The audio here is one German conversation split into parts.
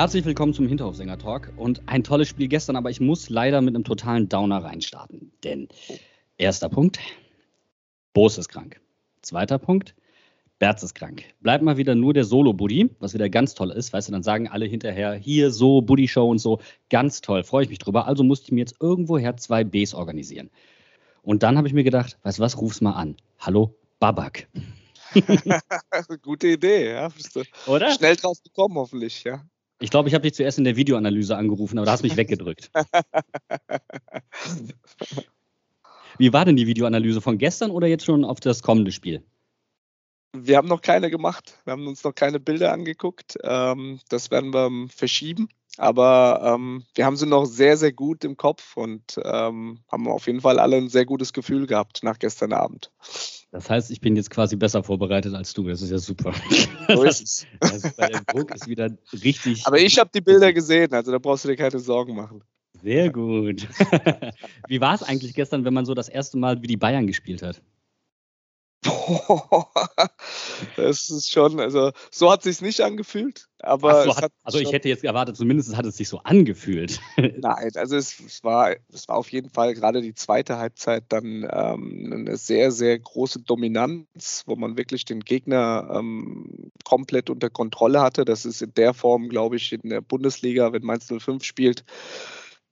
Herzlich willkommen zum Hinterhofsänger-Talk und ein tolles Spiel gestern, aber ich muss leider mit einem totalen Downer reinstarten. Denn erster Punkt, Boos ist krank. Zweiter Punkt, Berz ist krank. Bleibt mal wieder nur der Solo-Buddy, was wieder ganz toll ist. Weißt du, dann sagen alle hinterher, hier so, Buddy-Show und so. Ganz toll, freue ich mich drüber. Also musste ich mir jetzt irgendwoher zwei Bs organisieren. Und dann habe ich mir gedacht, weißt du was, ruf's mal an. Hallo, Babak. Gute Idee, ja. Oder? Schnell drauf gekommen, hoffentlich, ja. Ich glaube, ich habe dich zuerst in der Videoanalyse angerufen, aber da hast du mich weggedrückt. Wie war denn die Videoanalyse von gestern oder jetzt schon auf das kommende Spiel? Wir haben noch keine gemacht. Wir haben uns noch keine Bilder angeguckt. Ähm, das werden wir verschieben. Aber ähm, wir haben sie noch sehr, sehr gut im Kopf und ähm, haben auf jeden Fall alle ein sehr gutes Gefühl gehabt nach gestern Abend. Das heißt, ich bin jetzt quasi besser vorbereitet als du. Das ist ja super. So ist es. Also, weil der Druck ist wieder richtig. Aber ich habe die Bilder gesehen, also da brauchst du dir keine Sorgen machen. Sehr gut. Wie war es eigentlich gestern, wenn man so das erste Mal wie die Bayern gespielt hat? Das ist schon, also so hat es sich nicht angefühlt. Aber so, hat, also ich hätte jetzt erwartet, zumindest hat es sich so angefühlt. Nein, also es, es, war, es war auf jeden Fall gerade die zweite Halbzeit dann ähm, eine sehr, sehr große Dominanz, wo man wirklich den Gegner ähm, komplett unter Kontrolle hatte. Das ist in der Form, glaube ich, in der Bundesliga, wenn Mainz 05 spielt,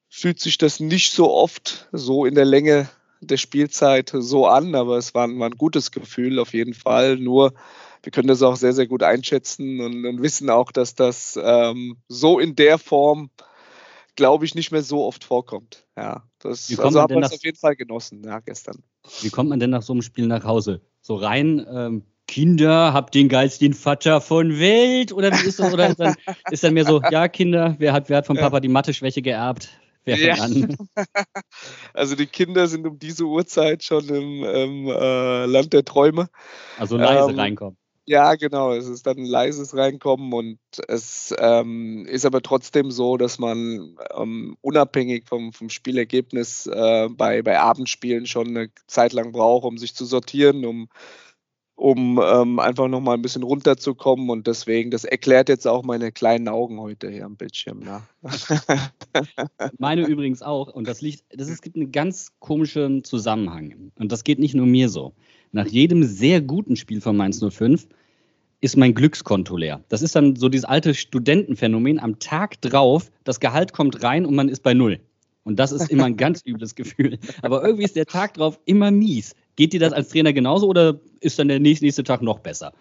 fühlt sich das nicht so oft so in der Länge der Spielzeit so an, aber es war, war, ein gutes Gefühl auf jeden Fall. Nur wir können das auch sehr, sehr gut einschätzen und, und wissen auch, dass das ähm, so in der Form, glaube ich, nicht mehr so oft vorkommt. Ja, das also haben wir auf jeden Fall genossen, ja, gestern. Wie kommt man denn nach so einem Spiel nach Hause? So rein, ähm, Kinder, habt den geilsten Vater von Welt? Oder wie ist das? Oder ist dann, ist dann mehr so, ja, Kinder, wer hat, wer hat vom Papa die Mathe-Schwäche geerbt? Ja. Also die Kinder sind um diese Uhrzeit schon im, im äh, Land der Träume. Also leise ähm, reinkommen. Ja, genau. Es ist dann ein leises Reinkommen und es ähm, ist aber trotzdem so, dass man ähm, unabhängig vom, vom Spielergebnis äh, bei, bei Abendspielen schon eine Zeit lang braucht, um sich zu sortieren, um um ähm, einfach nochmal ein bisschen runterzukommen. Und deswegen, das erklärt jetzt auch meine kleinen Augen heute hier am Bildschirm. Ja. meine übrigens auch. Und das liegt, das es gibt einen ganz komischen Zusammenhang. Und das geht nicht nur mir so. Nach jedem sehr guten Spiel von Mainz 05 ist mein Glückskonto leer. Das ist dann so dieses alte Studentenphänomen. Am Tag drauf, das Gehalt kommt rein und man ist bei Null. Und das ist immer ein ganz übles Gefühl. Aber irgendwie ist der Tag drauf immer mies. Geht dir das als Trainer genauso oder ist dann der nächste, nächste Tag noch besser?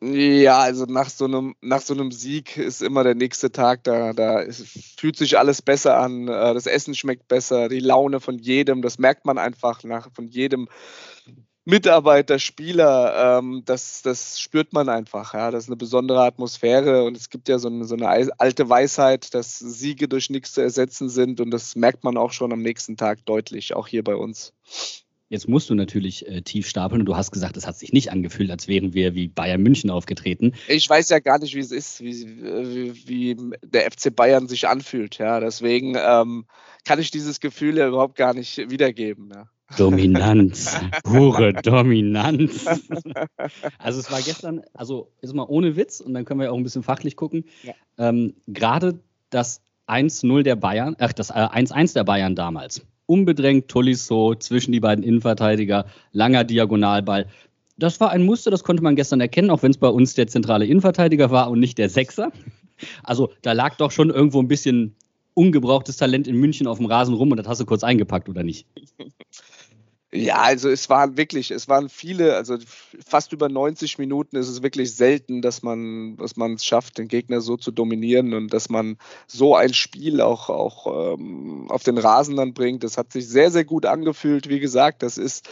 Ja, also nach so einem, nach so einem Sieg ist immer der nächste Tag, da, da fühlt sich alles besser an, äh, das Essen schmeckt besser, die Laune von jedem, das merkt man einfach nach von jedem Mitarbeiter, Spieler, ähm, das, das spürt man einfach. Ja? Das ist eine besondere Atmosphäre und es gibt ja so eine, so eine alte Weisheit, dass Siege durch nichts zu ersetzen sind und das merkt man auch schon am nächsten Tag deutlich, auch hier bei uns. Jetzt musst du natürlich äh, tief stapeln und du hast gesagt, es hat sich nicht angefühlt, als wären wir wie Bayern München aufgetreten. Ich weiß ja gar nicht, wie es ist, wie, wie, wie der FC Bayern sich anfühlt. Ja, deswegen ähm, kann ich dieses Gefühl ja überhaupt gar nicht wiedergeben. Ja. Dominanz, pure Dominanz. Also es war gestern, also ist mal ohne Witz und dann können wir auch ein bisschen fachlich gucken. Ja. Ähm, Gerade das 1-0 der Bayern, ach das 1-1 äh, der Bayern damals unbedrängt Tolisso zwischen die beiden Innenverteidiger, langer Diagonalball. Das war ein Muster, das konnte man gestern erkennen, auch wenn es bei uns der zentrale Innenverteidiger war und nicht der Sechser. Also da lag doch schon irgendwo ein bisschen ungebrauchtes Talent in München auf dem Rasen rum und das hast du kurz eingepackt, oder nicht? Ja, also es waren wirklich, es waren viele, also fast über 90 Minuten ist es wirklich selten, dass man, dass man es schafft, den Gegner so zu dominieren und dass man so ein Spiel auch, auch ähm, auf den Rasen dann bringt. Das hat sich sehr, sehr gut angefühlt. Wie gesagt, das ist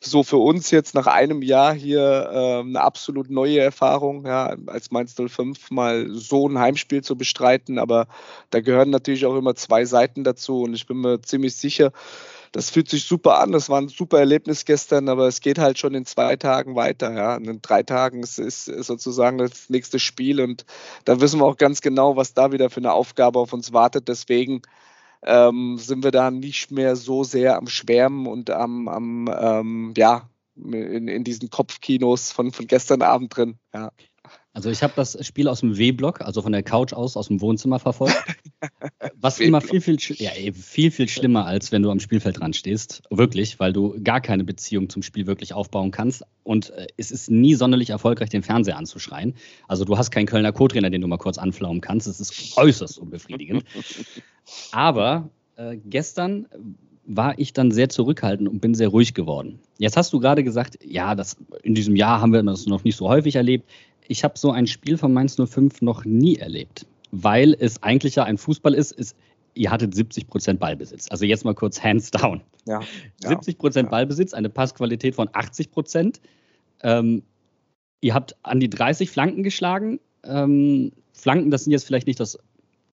so für uns jetzt nach einem Jahr hier äh, eine absolut neue Erfahrung, ja, als Mainz 05 mal so ein Heimspiel zu bestreiten. Aber da gehören natürlich auch immer zwei Seiten dazu und ich bin mir ziemlich sicher, das fühlt sich super an. Das war ein super Erlebnis gestern, aber es geht halt schon in zwei Tagen weiter. Ja. in drei Tagen ist, ist sozusagen das nächste Spiel und da wissen wir auch ganz genau, was da wieder für eine Aufgabe auf uns wartet. Deswegen ähm, sind wir da nicht mehr so sehr am Schwärmen und am, am ähm, ja, in, in diesen Kopfkinos von, von gestern Abend drin. Ja. Also ich habe das Spiel aus dem W-Block, also von der Couch aus, aus dem Wohnzimmer verfolgt. Was immer viel, viel, ja, viel, viel schlimmer, als wenn du am Spielfeld dran stehst. Wirklich, weil du gar keine Beziehung zum Spiel wirklich aufbauen kannst. Und äh, es ist nie sonderlich erfolgreich, den Fernseher anzuschreien. Also du hast keinen Kölner Co-Trainer, den du mal kurz anflaumen kannst. Es ist äußerst unbefriedigend. Aber äh, gestern war ich dann sehr zurückhaltend und bin sehr ruhig geworden. Jetzt hast du gerade gesagt, ja, das, in diesem Jahr haben wir das noch nicht so häufig erlebt ich habe so ein Spiel von Mainz 05 noch nie erlebt, weil es eigentlich ja ein Fußball ist, ist ihr hattet 70 Prozent Ballbesitz. Also jetzt mal kurz hands down. Ja, 70 Prozent ja. Ballbesitz, eine Passqualität von 80 Prozent. Ähm, ihr habt an die 30 Flanken geschlagen. Ähm, Flanken, das sind jetzt vielleicht nicht das.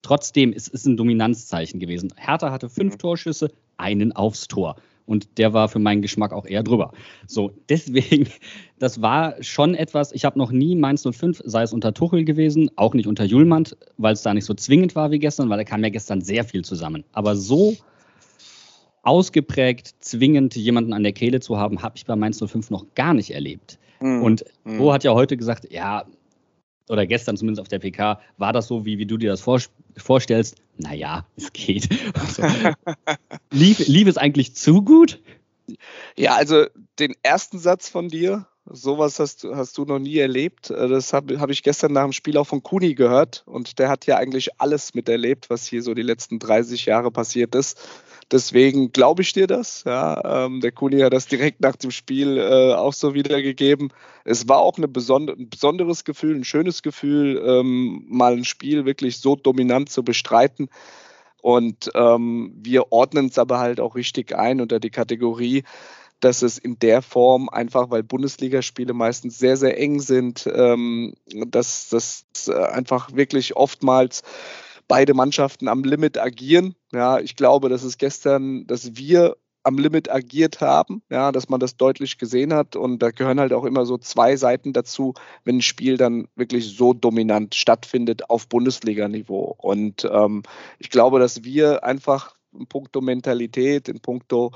Trotzdem, es ist ein Dominanzzeichen gewesen. Hertha hatte fünf mhm. Torschüsse, einen aufs Tor und der war für meinen Geschmack auch eher drüber. So, deswegen, das war schon etwas, ich habe noch nie Mainz 05, sei es unter Tuchel gewesen, auch nicht unter Julmand, weil es da nicht so zwingend war wie gestern, weil da kam ja gestern sehr viel zusammen. Aber so ausgeprägt, zwingend jemanden an der Kehle zu haben, habe ich bei Mainz 05 noch gar nicht erlebt. Mhm. Und Bo mhm. hat ja heute gesagt, ja, oder gestern zumindest auf der PK, war das so, wie, wie du dir das vorstellst? Naja, es geht. Also, lief, lief es eigentlich zu gut? Ja, also den ersten Satz von dir, sowas hast, hast du noch nie erlebt. Äh, das habe hab ich gestern nach dem Spiel auch von Kuni gehört. Und der hat ja eigentlich alles miterlebt, was hier so die letzten 30 Jahre passiert ist. Deswegen glaube ich dir das. Ja, ähm, der Kuni hat das direkt nach dem Spiel äh, auch so wiedergegeben. Es war auch eine besonder, ein besonderes Gefühl, ein schönes Gefühl, ähm, mal ein Spiel wirklich so dominant zu bestreiten. Und ähm, wir ordnen es aber halt auch richtig ein unter die Kategorie, dass es in der Form einfach, weil Bundesligaspiele meistens sehr, sehr eng sind, ähm, dass das äh, einfach wirklich oftmals beide Mannschaften am Limit agieren. Ja, ich glaube, dass es gestern, dass wir am Limit agiert haben, ja, dass man das deutlich gesehen hat. Und da gehören halt auch immer so zwei Seiten dazu, wenn ein Spiel dann wirklich so dominant stattfindet auf Bundesliga-Niveau. Und ähm, ich glaube, dass wir einfach in puncto Mentalität, in puncto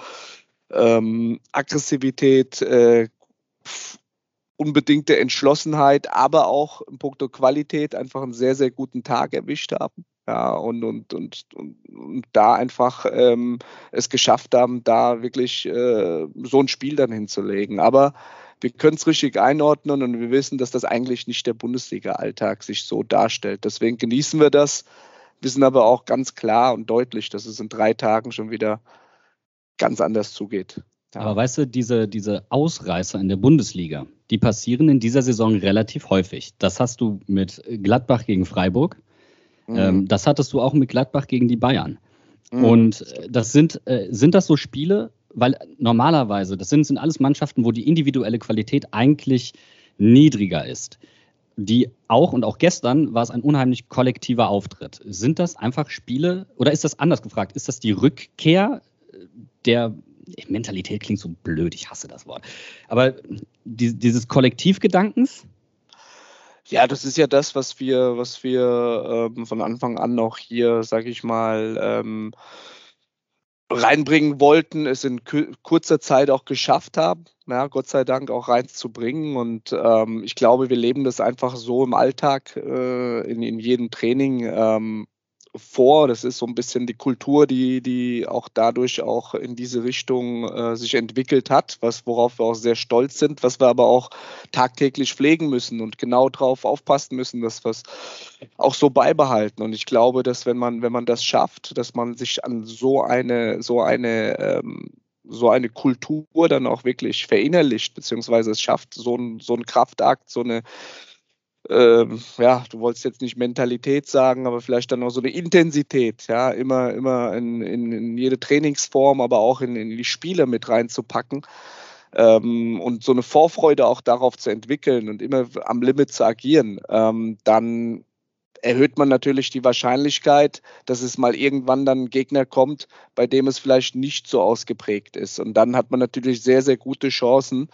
ähm, Aggressivität, äh, unbedingte Entschlossenheit, aber auch in puncto Qualität einfach einen sehr, sehr guten Tag erwischt haben. Ja, und, und, und, und, da einfach ähm, es geschafft haben, da wirklich äh, so ein Spiel dann hinzulegen. Aber wir können es richtig einordnen und wir wissen, dass das eigentlich nicht der Bundesliga-Alltag sich so darstellt. Deswegen genießen wir das, wissen aber auch ganz klar und deutlich, dass es in drei Tagen schon wieder ganz anders zugeht. Ja. Aber weißt du, diese, diese Ausreißer in der Bundesliga, die passieren in dieser Saison relativ häufig. Das hast du mit Gladbach gegen Freiburg. Mhm. Ähm, das hattest du auch mit Gladbach gegen die Bayern. Mhm. Und äh, das sind, äh, sind das so Spiele, weil normalerweise, das sind, sind alles Mannschaften, wo die individuelle Qualität eigentlich niedriger ist. Die auch, und auch gestern war es ein unheimlich kollektiver Auftritt. Sind das einfach Spiele, oder ist das anders gefragt, ist das die Rückkehr der Mentalität klingt so blöd, ich hasse das Wort. Aber die, dieses Kollektivgedankens, ja, das ist ja das, was wir, was wir ähm, von Anfang an noch hier, sage ich mal, ähm, reinbringen wollten, es in kurzer Zeit auch geschafft haben, ja, Gott sei Dank auch reinzubringen. Und ähm, ich glaube, wir leben das einfach so im Alltag, äh, in, in jedem Training. Ähm, vor. Das ist so ein bisschen die Kultur, die, die auch dadurch auch in diese Richtung äh, sich entwickelt hat, was, worauf wir auch sehr stolz sind, was wir aber auch tagtäglich pflegen müssen und genau darauf aufpassen müssen, dass wir es auch so beibehalten. Und ich glaube, dass wenn man, wenn man das schafft, dass man sich an so eine, so eine ähm, so eine Kultur dann auch wirklich verinnerlicht, beziehungsweise es schafft so ein, so ein Kraftakt, so eine, ähm, ja, du wolltest jetzt nicht Mentalität sagen, aber vielleicht dann auch so eine Intensität, ja, immer, immer in, in, in jede Trainingsform, aber auch in, in die Spiele mit reinzupacken. Ähm, und so eine Vorfreude auch darauf zu entwickeln und immer am Limit zu agieren, ähm, dann erhöht man natürlich die Wahrscheinlichkeit, dass es mal irgendwann dann ein Gegner kommt, bei dem es vielleicht nicht so ausgeprägt ist. Und dann hat man natürlich sehr, sehr gute Chancen,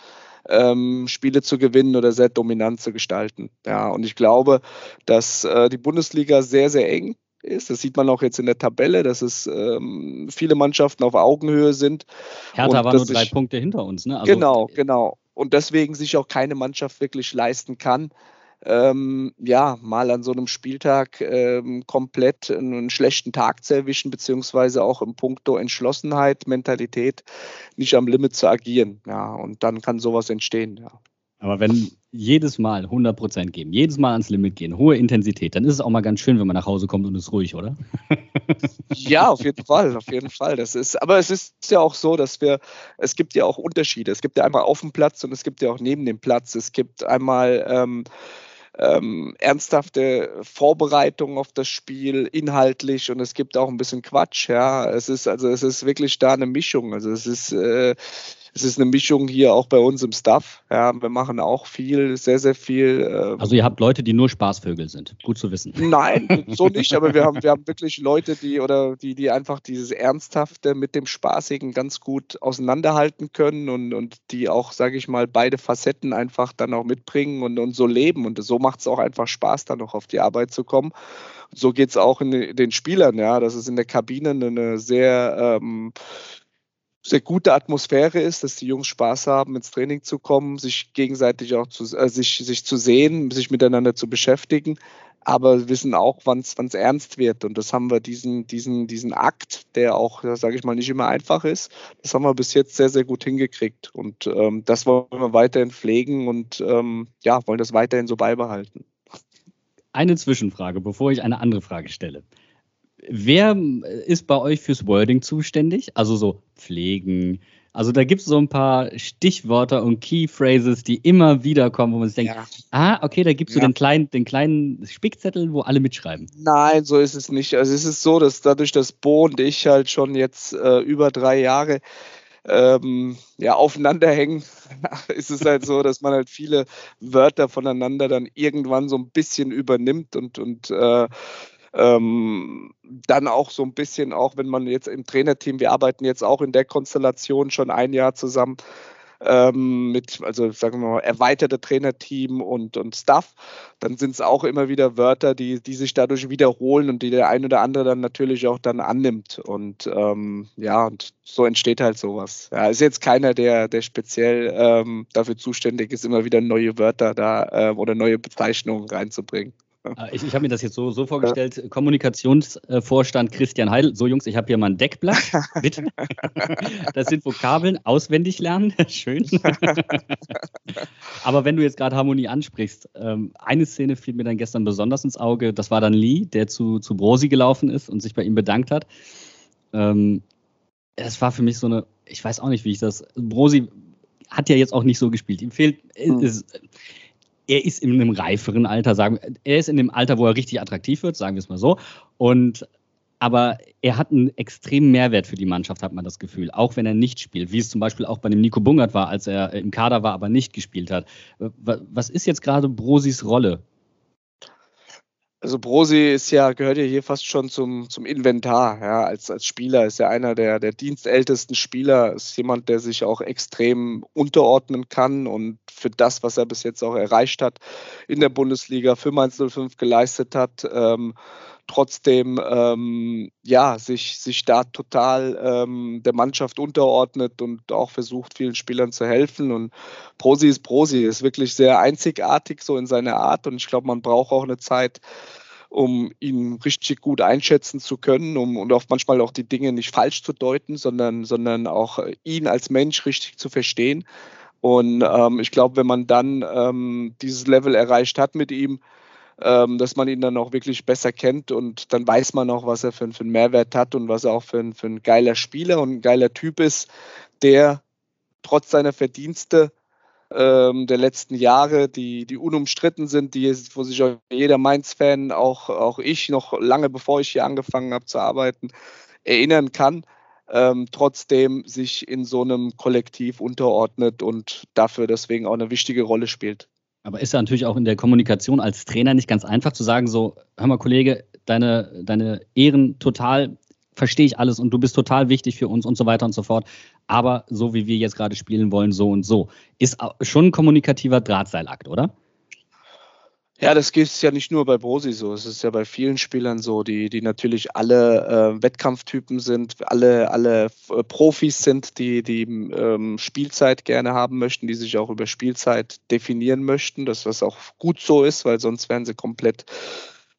ähm, Spiele zu gewinnen oder sehr dominant zu gestalten. Ja, und ich glaube, dass äh, die Bundesliga sehr, sehr eng ist. Das sieht man auch jetzt in der Tabelle, dass es ähm, viele Mannschaften auf Augenhöhe sind. Hertha war nur drei ich, Punkte hinter uns. Ne? Also, genau, genau. Und deswegen sich auch keine Mannschaft wirklich leisten kann, ähm, ja, mal an so einem Spieltag ähm, komplett einen schlechten Tag zu erwischen, beziehungsweise auch im Punkto Entschlossenheit, Mentalität nicht am Limit zu agieren. Ja, und dann kann sowas entstehen, ja. Aber wenn jedes Mal 100% geben, jedes Mal ans Limit gehen, hohe Intensität, dann ist es auch mal ganz schön, wenn man nach Hause kommt und ist ruhig, oder? ja, auf jeden Fall, auf jeden Fall. Das ist, aber es ist ja auch so, dass wir, es gibt ja auch Unterschiede. Es gibt ja einmal auf dem Platz und es gibt ja auch neben dem Platz. Es gibt einmal ähm, ähm, ernsthafte Vorbereitung auf das Spiel, inhaltlich und es gibt auch ein bisschen Quatsch. Ja, es ist also es ist wirklich da eine Mischung. Also es ist äh, es ist eine Mischung hier auch bei uns im Staff. Ja, wir machen auch viel, sehr, sehr viel. Ähm also ihr habt Leute, die nur Spaßvögel sind. Gut zu wissen. Nein, so nicht, aber wir haben, wir haben wirklich Leute, die oder die, die einfach dieses Ernsthafte mit dem Spaßigen ganz gut auseinanderhalten können und, und die auch, sage ich mal, beide Facetten einfach dann auch mitbringen und, und so leben. Und so macht es auch einfach Spaß, dann noch auf die Arbeit zu kommen. So geht es auch in den Spielern, ja. Das ist in der Kabine eine sehr ähm, sehr gute Atmosphäre ist, dass die Jungs Spaß haben, ins Training zu kommen, sich gegenseitig auch zu, äh, sich, sich zu sehen, sich miteinander zu beschäftigen, aber wissen auch, wann es ernst wird. Und das haben wir diesen, diesen, diesen Akt, der auch, sage ich mal, nicht immer einfach ist, das haben wir bis jetzt sehr, sehr gut hingekriegt. Und ähm, das wollen wir weiterhin pflegen und ähm, ja, wollen das weiterhin so beibehalten. Eine Zwischenfrage, bevor ich eine andere Frage stelle. Wer ist bei euch fürs Wording zuständig? Also so pflegen. Also da gibt es so ein paar Stichwörter und Keyphrases, die immer wieder kommen, wo man sich denkt, ja. ah, okay, da gibt es ja. so den kleinen, den kleinen Spickzettel, wo alle mitschreiben. Nein, so ist es nicht. Also es ist so, dass dadurch, dass Bo und ich halt schon jetzt äh, über drei Jahre ähm, ja, aufeinander hängen, ist es halt so, dass man halt viele Wörter voneinander dann irgendwann so ein bisschen übernimmt und, und äh, ähm, dann auch so ein bisschen, auch wenn man jetzt im Trainerteam, wir arbeiten jetzt auch in der Konstellation schon ein Jahr zusammen ähm, mit, also sagen wir mal, erweiterte Trainerteam und, und Staff, dann sind es auch immer wieder Wörter, die, die sich dadurch wiederholen und die der ein oder andere dann natürlich auch dann annimmt. Und ähm, ja, und so entsteht halt sowas. Ja, ist jetzt keiner, der, der speziell ähm, dafür zuständig ist, immer wieder neue Wörter da äh, oder neue Bezeichnungen reinzubringen. Äh, ich, ich habe mir das jetzt so, so vorgestellt: ja. Kommunikationsvorstand Christian Heidel. So, Jungs, ich habe hier mal ein Deckblatt. Bitte. Das sind Vokabeln, auswendig lernen. Schön. Aber wenn du jetzt gerade Harmonie ansprichst, ähm, eine Szene fiel mir dann gestern besonders ins Auge. Das war dann Lee, der zu, zu Brosi gelaufen ist und sich bei ihm bedankt hat. Ähm, es war für mich so eine, ich weiß auch nicht, wie ich das. Brosi hat ja jetzt auch nicht so gespielt. Ihm fehlt. Hm. Ist, er ist in einem reiferen Alter, sagen er ist in dem Alter, wo er richtig attraktiv wird, sagen wir es mal so. Und aber er hat einen extremen Mehrwert für die Mannschaft, hat man das Gefühl, auch wenn er nicht spielt, wie es zum Beispiel auch bei dem Nico Bungert war, als er im Kader war, aber nicht gespielt hat. Was ist jetzt gerade Brosis Rolle also Brosi ist ja, gehört ja hier fast schon zum, zum Inventar, ja, als, als Spieler, ist ja einer der, der dienstältesten Spieler, ist jemand, der sich auch extrem unterordnen kann und für das, was er bis jetzt auch erreicht hat in der Bundesliga für Mainz 05 geleistet hat, ähm, trotzdem ähm, ja, sich, sich da total ähm, der Mannschaft unterordnet und auch versucht, vielen Spielern zu helfen. Und Prosi ist Prosi, ist wirklich sehr einzigartig so in seiner Art. Und ich glaube, man braucht auch eine Zeit, um ihn richtig gut einschätzen zu können um, und auch manchmal auch die Dinge nicht falsch zu deuten, sondern, sondern auch ihn als Mensch richtig zu verstehen. Und ähm, ich glaube, wenn man dann ähm, dieses Level erreicht hat mit ihm, dass man ihn dann auch wirklich besser kennt und dann weiß man auch, was er für, für einen Mehrwert hat und was er auch für für ein geiler Spieler und ein geiler Typ ist, der trotz seiner Verdienste ähm, der letzten Jahre, die, die unumstritten sind, die, wo sich auch jeder Mainz-Fan, auch, auch ich, noch lange bevor ich hier angefangen habe zu arbeiten, erinnern kann, ähm, trotzdem sich in so einem Kollektiv unterordnet und dafür deswegen auch eine wichtige Rolle spielt. Aber ist ja natürlich auch in der Kommunikation als Trainer nicht ganz einfach zu sagen, so, hör mal, Kollege, deine, deine Ehren total verstehe ich alles und du bist total wichtig für uns und so weiter und so fort. Aber so wie wir jetzt gerade spielen wollen, so und so. Ist schon ein kommunikativer Drahtseilakt, oder? Ja, das ist ja nicht nur bei Brosi so. Es ist ja bei vielen Spielern so, die, die natürlich alle äh, Wettkampftypen sind, alle, alle äh, Profis sind, die, die ähm, Spielzeit gerne haben möchten, die sich auch über Spielzeit definieren möchten. Das was auch gut so ist, weil sonst wären sie komplett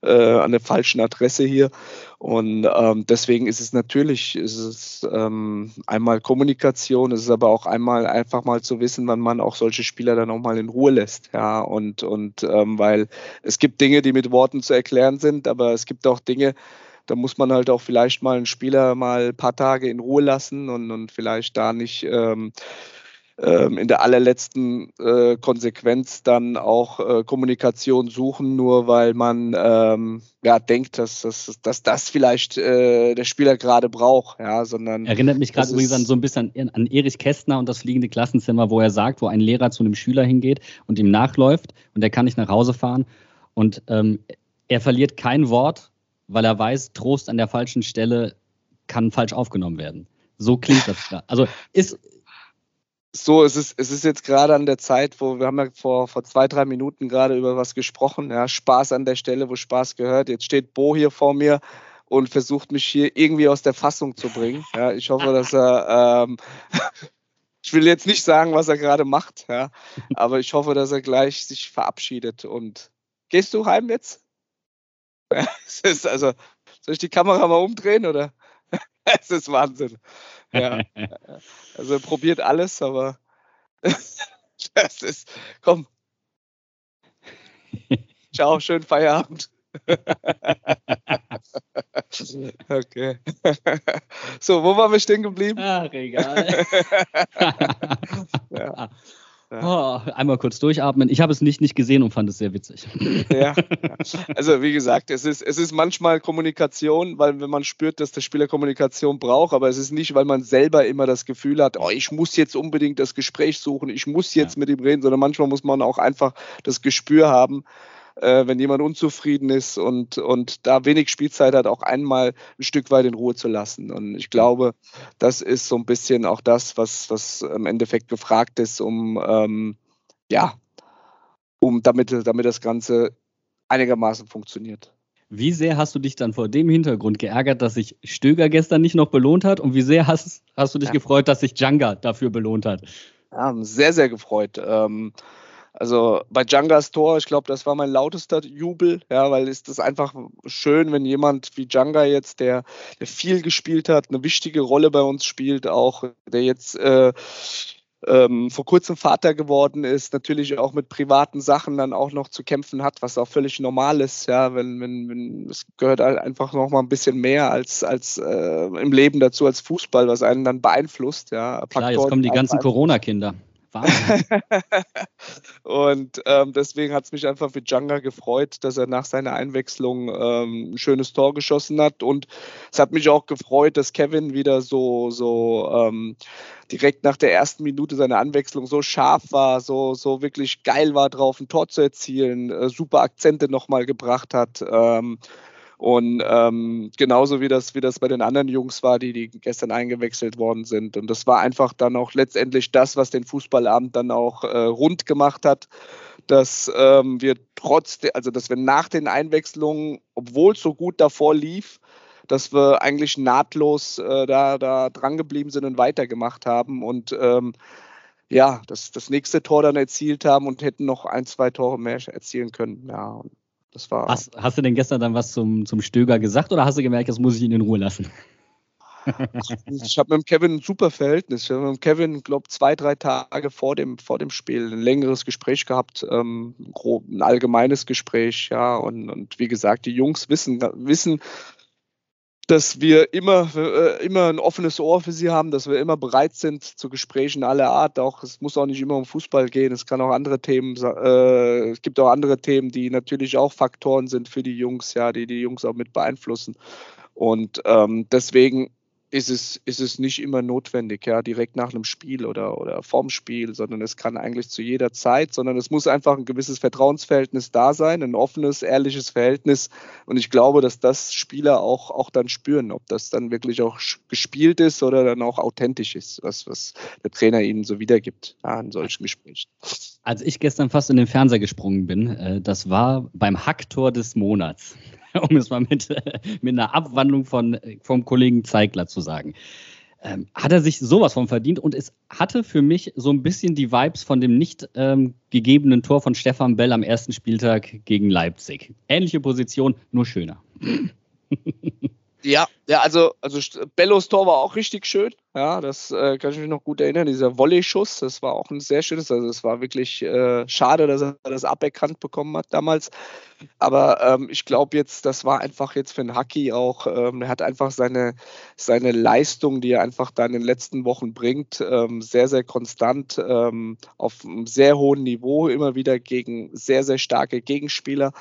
äh, an der falschen Adresse hier. Und ähm, deswegen ist es natürlich, ist es ähm, einmal Kommunikation, es ist aber auch einmal einfach mal zu wissen, wann man auch solche Spieler dann auch mal in Ruhe lässt. Ja, und, und ähm, weil es gibt Dinge, die mit Worten zu erklären sind, aber es gibt auch Dinge, da muss man halt auch vielleicht mal einen Spieler mal ein paar Tage in Ruhe lassen und, und vielleicht da nicht ähm, in der allerletzten äh, Konsequenz dann auch äh, Kommunikation suchen, nur weil man ähm, ja denkt, dass, dass, dass das vielleicht äh, der Spieler gerade braucht, ja, sondern erinnert mich gerade übrigens an so ein bisschen an, an Erich Kästner und das fliegende Klassenzimmer, wo er sagt, wo ein Lehrer zu einem Schüler hingeht und ihm nachläuft und der kann nicht nach Hause fahren und ähm, er verliert kein Wort, weil er weiß, Trost an der falschen Stelle kann falsch aufgenommen werden. So klingt das. Also ist so, es ist, es ist jetzt gerade an der Zeit, wo wir haben ja vor, vor zwei, drei Minuten gerade über was gesprochen. Ja, Spaß an der Stelle, wo Spaß gehört. Jetzt steht Bo hier vor mir und versucht mich hier irgendwie aus der Fassung zu bringen. Ja, ich hoffe, dass er, ähm, ich will jetzt nicht sagen, was er gerade macht, ja, aber ich hoffe, dass er gleich sich verabschiedet. Und gehst du heim jetzt? es ist also, soll ich die Kamera mal umdrehen oder? es ist Wahnsinn. Ja. Also probiert alles, aber das ist, komm. Ciao, schönen Feierabend. okay. So, wo waren wir stehen geblieben? Ach, egal. ja. Oh, einmal kurz durchatmen. Ich habe es nicht, nicht gesehen und fand es sehr witzig. Ja, also wie gesagt, es ist, es ist manchmal Kommunikation, weil wenn man spürt, dass der Spieler Kommunikation braucht, aber es ist nicht, weil man selber immer das Gefühl hat, oh, ich muss jetzt unbedingt das Gespräch suchen, ich muss jetzt ja. mit ihm reden, sondern manchmal muss man auch einfach das Gespür haben, äh, wenn jemand unzufrieden ist und, und da wenig Spielzeit hat, auch einmal ein Stück weit in Ruhe zu lassen. Und ich glaube, das ist so ein bisschen auch das, was, was im Endeffekt gefragt ist, um ähm, ja, um damit, damit das Ganze einigermaßen funktioniert. Wie sehr hast du dich dann vor dem Hintergrund geärgert, dass sich Stöger gestern nicht noch belohnt hat? Und wie sehr hast, hast du dich ja. gefreut, dass sich Djanga dafür belohnt hat? Ja, sehr, sehr gefreut. Ähm, also bei Djangas Tor, ich glaube, das war mein lautester Jubel, ja, weil es ist einfach schön, wenn jemand wie Djanga jetzt, der, der viel gespielt hat, eine wichtige Rolle bei uns spielt, auch der jetzt äh, ähm, vor kurzem Vater geworden ist, natürlich auch mit privaten Sachen dann auch noch zu kämpfen hat, was auch völlig normal ist, ja, wenn, wenn, wenn es gehört halt einfach noch mal ein bisschen mehr als, als äh, im Leben dazu als Fußball, was einen dann beeinflusst, ja. Klar, jetzt kommen die ganzen Corona-Kinder. und ähm, deswegen hat es mich einfach für Djanga gefreut, dass er nach seiner Einwechslung ähm, ein schönes Tor geschossen hat. Und es hat mich auch gefreut, dass Kevin wieder so, so ähm, direkt nach der ersten Minute seiner Anwechslung so scharf war, so, so wirklich geil war drauf, ein Tor zu erzielen, äh, super Akzente nochmal gebracht hat. Und ähm, genauso wie das, wie das bei den anderen Jungs war, die, die gestern eingewechselt worden sind. Und das war einfach dann auch letztendlich das, was den Fußballabend dann auch äh, rund gemacht hat, dass ähm, wir trotz, also dass wir nach den Einwechslungen, obwohl es so gut davor lief, dass wir eigentlich nahtlos äh, da, da dran geblieben sind und weitergemacht haben und ähm, ja, das, das nächste Tor dann erzielt haben und hätten noch ein, zwei Tore mehr erzielen können. Ja, und das war. Hast, hast, du denn gestern dann was zum, zum Stöger gesagt oder hast du gemerkt, das muss ich ihn in Ruhe lassen? ich habe mit dem Kevin ein super Verhältnis. Ich habe mit dem Kevin, glaube zwei, drei Tage vor dem, vor dem Spiel ein längeres Gespräch gehabt, ähm, grob, ein allgemeines Gespräch, ja. Und, und wie gesagt, die Jungs wissen, wissen, dass wir immer, äh, immer ein offenes Ohr für sie haben, dass wir immer bereit sind zu Gesprächen aller Art. Auch es muss auch nicht immer um Fußball gehen, es kann auch andere Themen, äh, es gibt auch andere Themen, die natürlich auch Faktoren sind für die Jungs, ja, die die Jungs auch mit beeinflussen. Und ähm, deswegen ist es, ist es nicht immer notwendig, ja, direkt nach einem Spiel oder, oder vorm Spiel, sondern es kann eigentlich zu jeder Zeit, sondern es muss einfach ein gewisses Vertrauensverhältnis da sein, ein offenes, ehrliches Verhältnis. Und ich glaube, dass das Spieler auch, auch dann spüren, ob das dann wirklich auch gespielt ist oder dann auch authentisch ist, was, was der Trainer ihnen so wiedergibt ja, in solchen Gesprächen. Als ich gestern fast in den Fernseher gesprungen bin, äh, das war beim Hacktor des Monats. um es mal mit, mit einer Abwandlung von, vom Kollegen Zeigler zu sagen. Ähm, hat er sich sowas von verdient und es hatte für mich so ein bisschen die Vibes von dem nicht ähm, gegebenen Tor von Stefan Bell am ersten Spieltag gegen Leipzig. Ähnliche Position, nur schöner. Ja, ja, also, also Bellos Tor war auch richtig schön. Ja, das äh, kann ich mich noch gut erinnern. Dieser Volley-Schuss, das war auch ein sehr schönes. Also es war wirklich äh, schade, dass er das aberkannt bekommen hat damals. Aber ähm, ich glaube jetzt, das war einfach jetzt für den Haki auch, ähm, er hat einfach seine, seine Leistung, die er einfach da in den letzten Wochen bringt, ähm, sehr, sehr konstant ähm, auf einem sehr hohen Niveau, immer wieder gegen sehr, sehr starke Gegenspieler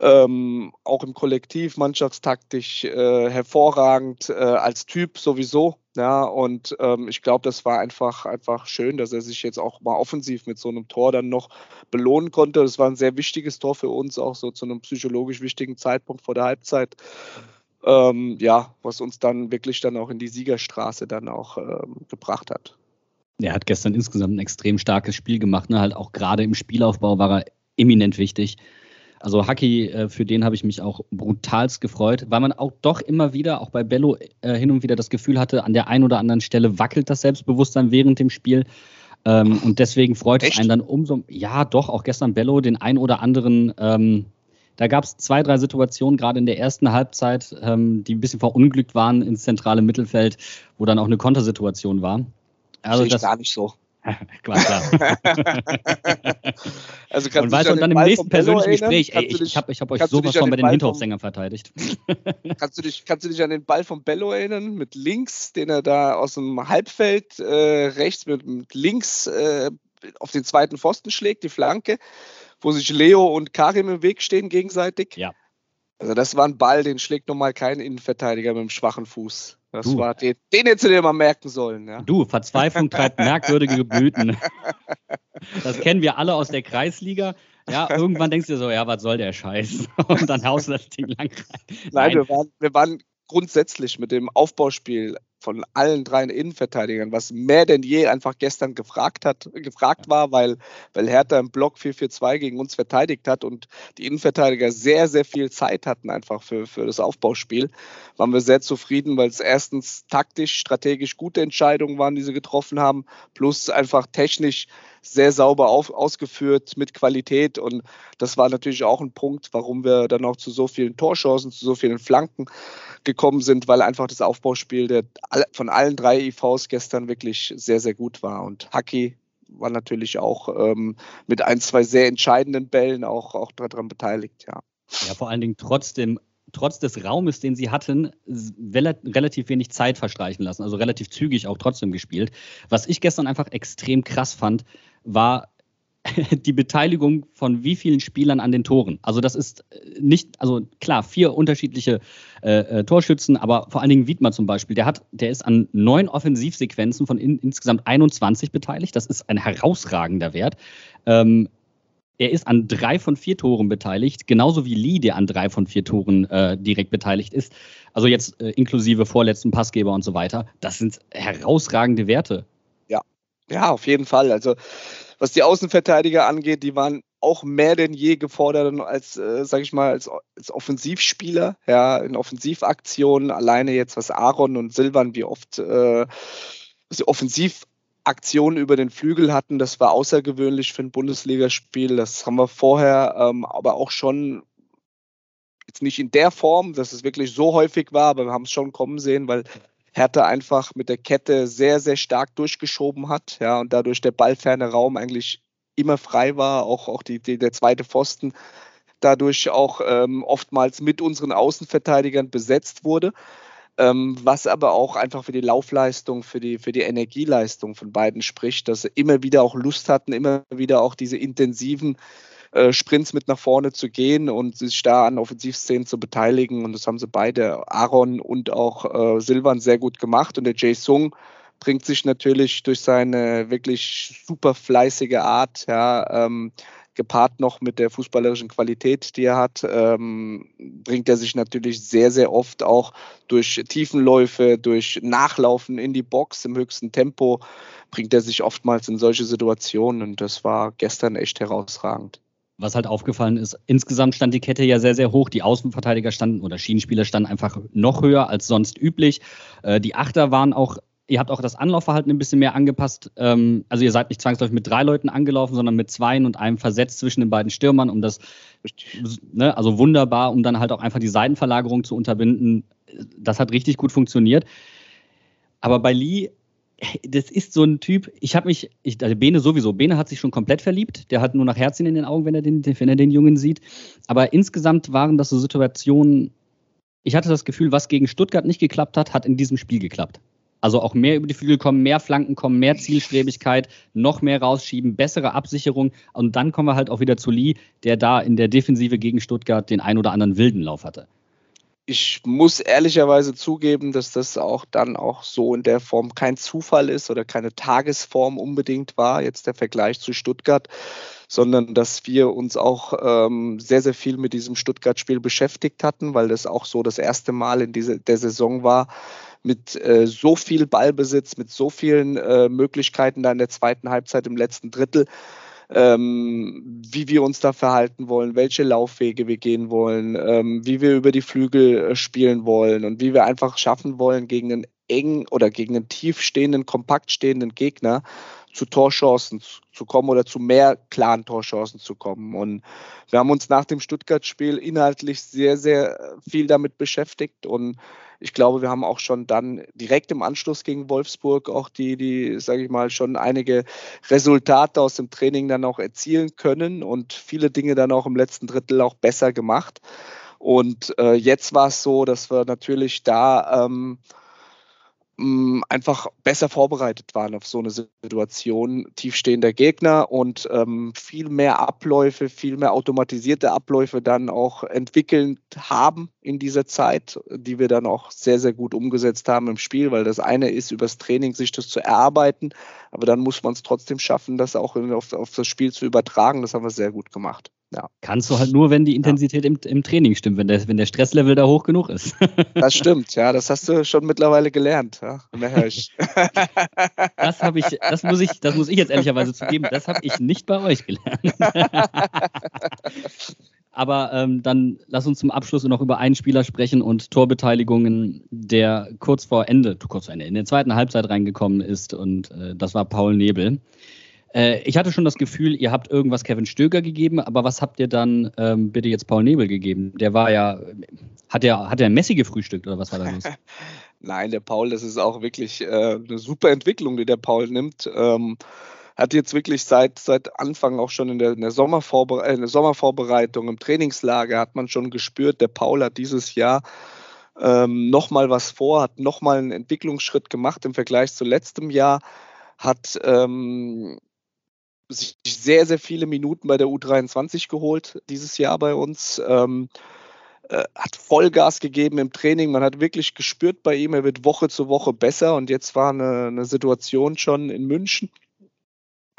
ähm, auch im Kollektiv mannschaftstaktisch äh, hervorragend, äh, als Typ sowieso. Ja, und ähm, ich glaube, das war einfach, einfach schön, dass er sich jetzt auch mal offensiv mit so einem Tor dann noch belohnen konnte. Das war ein sehr wichtiges Tor für uns, auch so zu einem psychologisch wichtigen Zeitpunkt vor der Halbzeit. Ähm, ja, was uns dann wirklich dann auch in die Siegerstraße dann auch ähm, gebracht hat. Er hat gestern insgesamt ein extrem starkes Spiel gemacht. Ne? Halt auch gerade im Spielaufbau war er eminent wichtig. Also Haki, äh, für den habe ich mich auch brutalst gefreut, weil man auch doch immer wieder, auch bei Bello äh, hin und wieder das Gefühl hatte, an der einen oder anderen Stelle wackelt das Selbstbewusstsein während dem Spiel. Ähm, und deswegen freut Echt? es einen dann umso, ja doch, auch gestern Bello den ein oder anderen, ähm, da gab es zwei, drei Situationen, gerade in der ersten Halbzeit, ähm, die ein bisschen verunglückt waren ins zentrale Mittelfeld, wo dann auch eine Kontersituation war. Also das gar nicht so. Klar, klar. also und weißt du, und dann im nächsten persönlichen Gespräch, ey, ich, ich habe hab euch sowas von bei den Hinterhofsängern verteidigt. kannst, du dich, kannst du dich an den Ball von Bello erinnern, mit links, den er da aus dem Halbfeld äh, rechts mit, mit links äh, auf den zweiten Pfosten schlägt, die Flanke, wo sich Leo und Karim im Weg stehen gegenseitig? Ja. Also das war ein Ball, den schlägt nochmal kein Innenverteidiger mit dem schwachen Fuß. Das du. war den, den hättest du dir mal merken sollen. Ja. Du, Verzweiflung treibt merkwürdige Blüten. Das kennen wir alle aus der Kreisliga. Ja, irgendwann denkst du dir so, ja, was soll der Scheiß? Und dann haust du das Ding lang rein. Nein, Nein. Wir, waren, wir waren grundsätzlich mit dem Aufbauspiel von allen drei Innenverteidigern, was mehr denn je einfach gestern gefragt hat, gefragt war, weil, weil Hertha im Block 4-4-2 gegen uns verteidigt hat und die Innenverteidiger sehr, sehr viel Zeit hatten einfach für, für das Aufbauspiel, waren wir sehr zufrieden, weil es erstens taktisch, strategisch gute Entscheidungen waren, die sie getroffen haben, plus einfach technisch sehr sauber auf, ausgeführt mit Qualität. Und das war natürlich auch ein Punkt, warum wir dann auch zu so vielen Torchancen, zu so vielen Flanken gekommen sind, weil einfach das Aufbauspiel der, von allen drei IVs gestern wirklich sehr, sehr gut war. Und Haki war natürlich auch ähm, mit ein, zwei sehr entscheidenden Bällen auch, auch daran beteiligt, ja. Ja, vor allen Dingen trotzdem trotz des Raumes, den sie hatten, relativ wenig Zeit verstreichen lassen, also relativ zügig auch trotzdem gespielt. Was ich gestern einfach extrem krass fand, war die Beteiligung von wie vielen Spielern an den Toren. Also das ist äh, nicht, also klar, vier unterschiedliche äh, äh, Torschützen, aber vor allen Dingen Wiedmer zum Beispiel, der hat, der ist an neun Offensivsequenzen von in, insgesamt 21 beteiligt. Das ist ein herausragender Wert. Ähm, er ist an drei von vier Toren beteiligt, genauso wie Lee, der an drei von vier Toren äh, direkt beteiligt ist. Also jetzt äh, inklusive vorletzten Passgeber und so weiter. Das sind herausragende Werte. Ja, auf jeden Fall. Also was die Außenverteidiger angeht, die waren auch mehr denn je gefordert als, äh, sage ich mal, als, als Offensivspieler, ja, in Offensivaktionen. Alleine jetzt, was Aaron und Silvan wie oft äh, Offensivaktionen über den Flügel hatten, das war außergewöhnlich für ein Bundesligaspiel. Das haben wir vorher ähm, aber auch schon jetzt nicht in der Form, dass es wirklich so häufig war, aber wir haben es schon kommen sehen, weil Hertha einfach mit der Kette sehr, sehr stark durchgeschoben hat, ja, und dadurch der ballferne Raum eigentlich immer frei war, auch, auch die, die der zweite Pfosten dadurch auch ähm, oftmals mit unseren Außenverteidigern besetzt wurde. Ähm, was aber auch einfach für die Laufleistung, für die, für die Energieleistung von beiden spricht, dass sie immer wieder auch Lust hatten, immer wieder auch diese intensiven äh, Sprints mit nach vorne zu gehen und sich da an Offensivszenen zu beteiligen. Und das haben sie beide, Aaron und auch äh, Silvan, sehr gut gemacht. Und der Jae Sung bringt sich natürlich durch seine wirklich super fleißige Art, ja, ähm, gepaart noch mit der fußballerischen Qualität, die er hat, ähm, bringt er sich natürlich sehr, sehr oft auch durch Tiefenläufe, durch Nachlaufen in die Box im höchsten Tempo, bringt er sich oftmals in solche Situationen und das war gestern echt herausragend was halt aufgefallen ist, insgesamt stand die Kette ja sehr, sehr hoch. Die Außenverteidiger standen oder Schienenspieler standen einfach noch höher als sonst üblich. Äh, die Achter waren auch, ihr habt auch das Anlaufverhalten ein bisschen mehr angepasst. Ähm, also ihr seid nicht zwangsläufig mit drei Leuten angelaufen, sondern mit zweien und einem versetzt zwischen den beiden Stürmern, um das, ne, also wunderbar, um dann halt auch einfach die Seitenverlagerung zu unterbinden. Das hat richtig gut funktioniert. Aber bei Lee das ist so ein Typ, ich habe mich, ich, also Bene sowieso, Bene hat sich schon komplett verliebt, der hat nur noch Herzchen in den Augen, wenn er den, wenn er den Jungen sieht. Aber insgesamt waren das so Situationen, ich hatte das Gefühl, was gegen Stuttgart nicht geklappt hat, hat in diesem Spiel geklappt. Also auch mehr über die Flügel kommen, mehr Flanken kommen, mehr Zielstrebigkeit, noch mehr rausschieben, bessere Absicherung. Und dann kommen wir halt auch wieder zu Lee, der da in der Defensive gegen Stuttgart den ein oder anderen wilden Lauf hatte ich muss ehrlicherweise zugeben, dass das auch dann auch so in der Form kein Zufall ist oder keine Tagesform unbedingt war, jetzt der Vergleich zu Stuttgart, sondern dass wir uns auch ähm, sehr, sehr viel mit diesem Stuttgart-Spiel beschäftigt hatten, weil das auch so das erste Mal in dieser, der Saison war, mit äh, so viel Ballbesitz, mit so vielen äh, Möglichkeiten da in der zweiten Halbzeit im letzten Drittel ähm, wie wir uns da verhalten wollen, welche Laufwege wir gehen wollen, ähm, wie wir über die Flügel äh, spielen wollen und wie wir einfach schaffen wollen, gegen einen eng oder gegen einen tief stehenden, kompakt stehenden Gegner zu Torchancen zu kommen oder zu mehr klaren Torchancen zu kommen. Und wir haben uns nach dem Stuttgart-Spiel inhaltlich sehr, sehr viel damit beschäftigt und ich glaube, wir haben auch schon dann direkt im Anschluss gegen Wolfsburg auch die, die, sage ich mal, schon einige Resultate aus dem Training dann auch erzielen können und viele Dinge dann auch im letzten Drittel auch besser gemacht. Und äh, jetzt war es so, dass wir natürlich da ähm, einfach besser vorbereitet waren auf so eine Situation tiefstehender Gegner und ähm, viel mehr Abläufe, viel mehr automatisierte Abläufe dann auch entwickelt haben in dieser Zeit, die wir dann auch sehr, sehr gut umgesetzt haben im Spiel, weil das eine ist, übers Training sich das zu erarbeiten, aber dann muss man es trotzdem schaffen, das auch auf, auf das Spiel zu übertragen. Das haben wir sehr gut gemacht. Ja. Kannst du halt nur, wenn die Intensität ja. im, im, Training stimmt, wenn der, wenn der Stresslevel da hoch genug ist. Das stimmt, ja, das hast du schon mittlerweile gelernt. Ja, das habe ich, das muss ich, das muss ich jetzt ehrlicherweise zugeben, das habe ich nicht bei euch gelernt. Aber ähm, dann lass uns zum Abschluss noch über einen Spieler sprechen und Torbeteiligungen, der kurz vor Ende, kurz vor Ende, in der zweiten Halbzeit reingekommen ist und äh, das war Paul Nebel. Äh, ich hatte schon das Gefühl, ihr habt irgendwas Kevin Stöger gegeben, aber was habt ihr dann ähm, bitte jetzt Paul Nebel gegeben? Der war ja, hat er hat der Messi gefrühstückt oder was war da los? Nein, der Paul, das ist auch wirklich äh, eine super Entwicklung, die der Paul nimmt. Ähm, hat jetzt wirklich seit, seit Anfang auch schon in der, in, der Sommervorbere äh, in der Sommervorbereitung im Trainingslager hat man schon gespürt, der Paul hat dieses Jahr ähm, nochmal was vor, hat nochmal einen Entwicklungsschritt gemacht im Vergleich zu letztem Jahr, hat ähm, sich sehr, sehr viele Minuten bei der U23 geholt dieses Jahr bei uns. Ähm, äh, hat Vollgas gegeben im Training. Man hat wirklich gespürt bei ihm, er wird Woche zu Woche besser. Und jetzt war eine, eine Situation schon in München,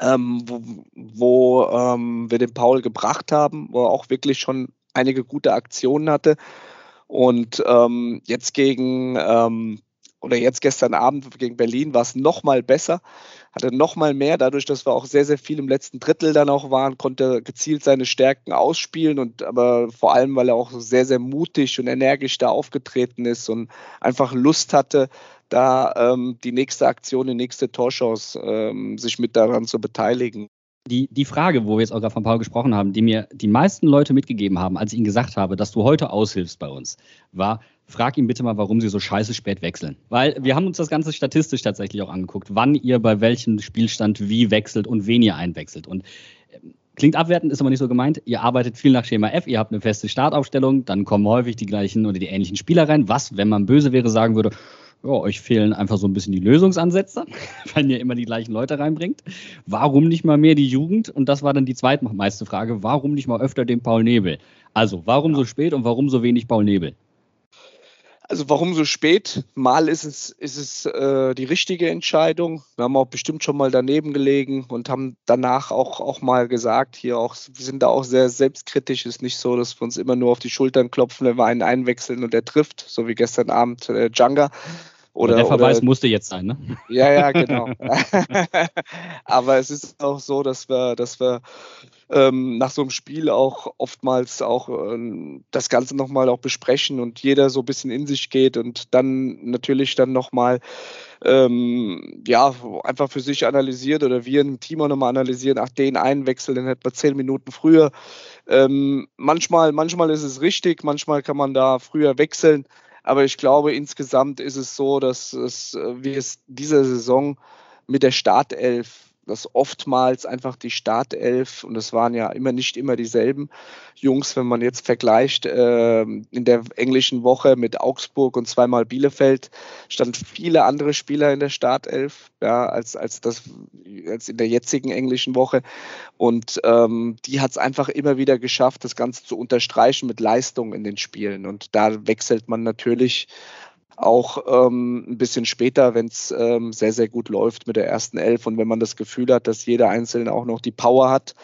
ähm, wo, wo ähm, wir den Paul gebracht haben, wo er auch wirklich schon einige gute Aktionen hatte. Und ähm, jetzt gegen ähm, oder jetzt gestern Abend gegen Berlin war es noch mal besser hatte noch mal mehr, dadurch, dass wir auch sehr, sehr viel im letzten Drittel dann auch waren, konnte er gezielt seine Stärken ausspielen und aber vor allem, weil er auch sehr, sehr mutig und energisch da aufgetreten ist und einfach Lust hatte, da ähm, die nächste Aktion, die nächste Torschance ähm, sich mit daran zu beteiligen. die, die Frage, wo wir jetzt auch gerade von Paul gesprochen haben, die mir die meisten Leute mitgegeben haben, als ich ihnen gesagt habe, dass du heute aushilfst bei uns, war, frag ihn bitte mal, warum sie so scheiße spät wechseln. Weil wir haben uns das Ganze statistisch tatsächlich auch angeguckt, wann ihr bei welchem Spielstand wie wechselt und wen ihr einwechselt. Und ähm, klingt abwertend, ist aber nicht so gemeint. Ihr arbeitet viel nach Schema F, ihr habt eine feste Startaufstellung, dann kommen häufig die gleichen oder die ähnlichen Spieler rein, was, wenn man böse wäre, sagen würde, ja, euch fehlen einfach so ein bisschen die Lösungsansätze, weil ihr immer die gleichen Leute reinbringt. Warum nicht mal mehr die Jugend? Und das war dann die zweitmeiste Frage. Warum nicht mal öfter den Paul Nebel? Also, warum so spät und warum so wenig Paul Nebel? Also warum so spät? Mal ist es, ist es äh, die richtige Entscheidung. Wir haben auch bestimmt schon mal daneben gelegen und haben danach auch, auch mal gesagt, hier auch, wir sind da auch sehr selbstkritisch. Ist nicht so, dass wir uns immer nur auf die Schultern klopfen, wenn wir einen einwechseln und der trifft, so wie gestern Abend äh, Djanga. Oder, der Verweis oder, musste jetzt sein, ne? Ja, ja, genau. Aber es ist auch so, dass wir, dass wir ähm, nach so einem Spiel auch oftmals auch ähm, das Ganze nochmal auch besprechen und jeder so ein bisschen in sich geht und dann natürlich dann nochmal ähm, ja, einfach für sich analysiert oder wir im Team auch nochmal analysieren, ach, den Einwechsel, den hätten wir zehn Minuten früher. Ähm, manchmal, manchmal ist es richtig, manchmal kann man da früher wechseln. Aber ich glaube, insgesamt ist es so, dass es, äh, wir es dieser Saison mit der Startelf dass oftmals einfach die Startelf, und es waren ja immer nicht immer dieselben Jungs, wenn man jetzt vergleicht, äh, in der englischen Woche mit Augsburg und zweimal Bielefeld standen viele andere Spieler in der Startelf, ja, als, als, das, als in der jetzigen englischen Woche. Und ähm, die hat es einfach immer wieder geschafft, das Ganze zu unterstreichen mit Leistung in den Spielen. Und da wechselt man natürlich auch ähm, ein bisschen später, wenn es ähm, sehr, sehr gut läuft mit der ersten Elf und wenn man das Gefühl hat, dass jeder Einzelne auch noch die Power hat,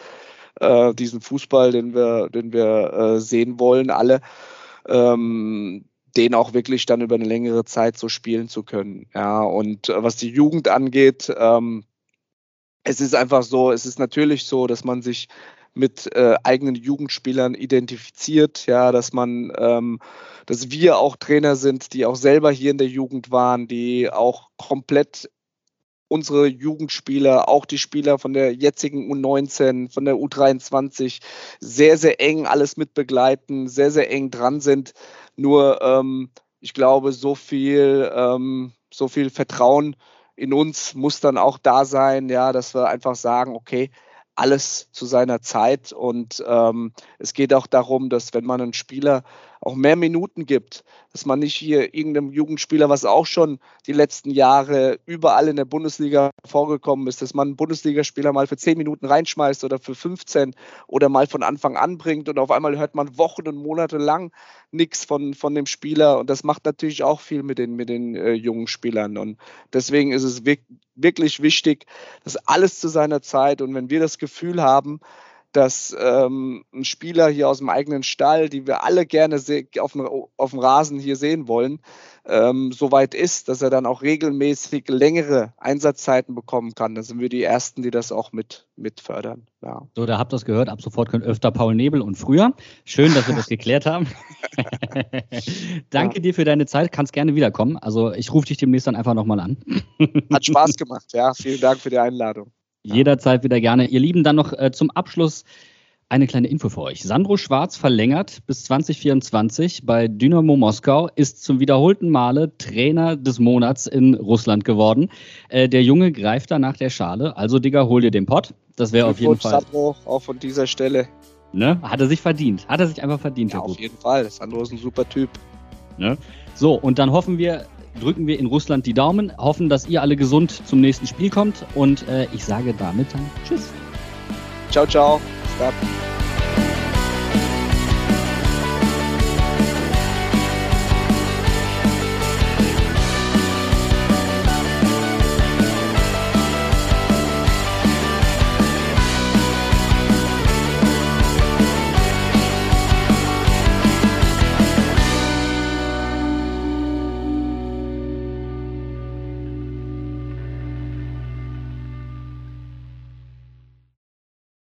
äh, diesen Fußball, den wir, den wir äh, sehen wollen, alle, ähm, den auch wirklich dann über eine längere Zeit so spielen zu können. Ja, und äh, was die Jugend angeht, ähm, es ist einfach so, es ist natürlich so, dass man sich mit äh, eigenen Jugendspielern identifiziert, ja, dass man, ähm, dass wir auch Trainer sind, die auch selber hier in der Jugend waren, die auch komplett unsere Jugendspieler, auch die Spieler von der jetzigen U19, von der U23, sehr, sehr eng alles mit begleiten, sehr, sehr eng dran sind. Nur ähm, ich glaube, so viel, ähm, so viel Vertrauen in uns muss dann auch da sein, ja, dass wir einfach sagen, okay, alles zu seiner Zeit. Und ähm, es geht auch darum, dass wenn man einen Spieler auch mehr Minuten gibt, dass man nicht hier irgendeinem Jugendspieler, was auch schon die letzten Jahre überall in der Bundesliga vorgekommen ist, dass man einen Bundesligaspieler mal für 10 Minuten reinschmeißt oder für 15 oder mal von Anfang an bringt und auf einmal hört man Wochen und Monate lang nichts von, von dem Spieler. Und das macht natürlich auch viel mit den, mit den äh, jungen Spielern. Und deswegen ist es wirklich wichtig, dass alles zu seiner Zeit. Und wenn wir das Gefühl haben, dass ähm, ein Spieler hier aus dem eigenen Stall, die wir alle gerne auf dem, auf dem Rasen hier sehen wollen, ähm, so weit ist, dass er dann auch regelmäßig längere Einsatzzeiten bekommen kann. Da sind wir die Ersten, die das auch mit, mit fördern. Ja. So, da habt ihr es gehört. Ab sofort könnt öfter Paul Nebel und früher. Schön, dass wir das geklärt haben. Danke ja. dir für deine Zeit. Kannst gerne wiederkommen. Also ich rufe dich demnächst dann einfach nochmal an. Hat Spaß gemacht. Ja, vielen Dank für die Einladung. Jederzeit wieder gerne. Ihr Lieben, dann noch äh, zum Abschluss eine kleine Info für euch. Sandro Schwarz verlängert bis 2024 bei Dynamo Moskau, ist zum wiederholten Male Trainer des Monats in Russland geworden. Äh, der Junge greift da nach der Schale. Also, Digga, hol dir den Pott. Das wäre auf jeden Fall. Sandro, auch von dieser Stelle. Ne? Hat er sich verdient. Hat er sich einfach verdient. Ja, auf jeden Fall. Sandro ist ein super Typ. Ne? So, und dann hoffen wir, drücken wir in Russland die Daumen, hoffen, dass ihr alle gesund zum nächsten Spiel kommt und äh, ich sage damit dann Tschüss. Ciao, ciao. Stop.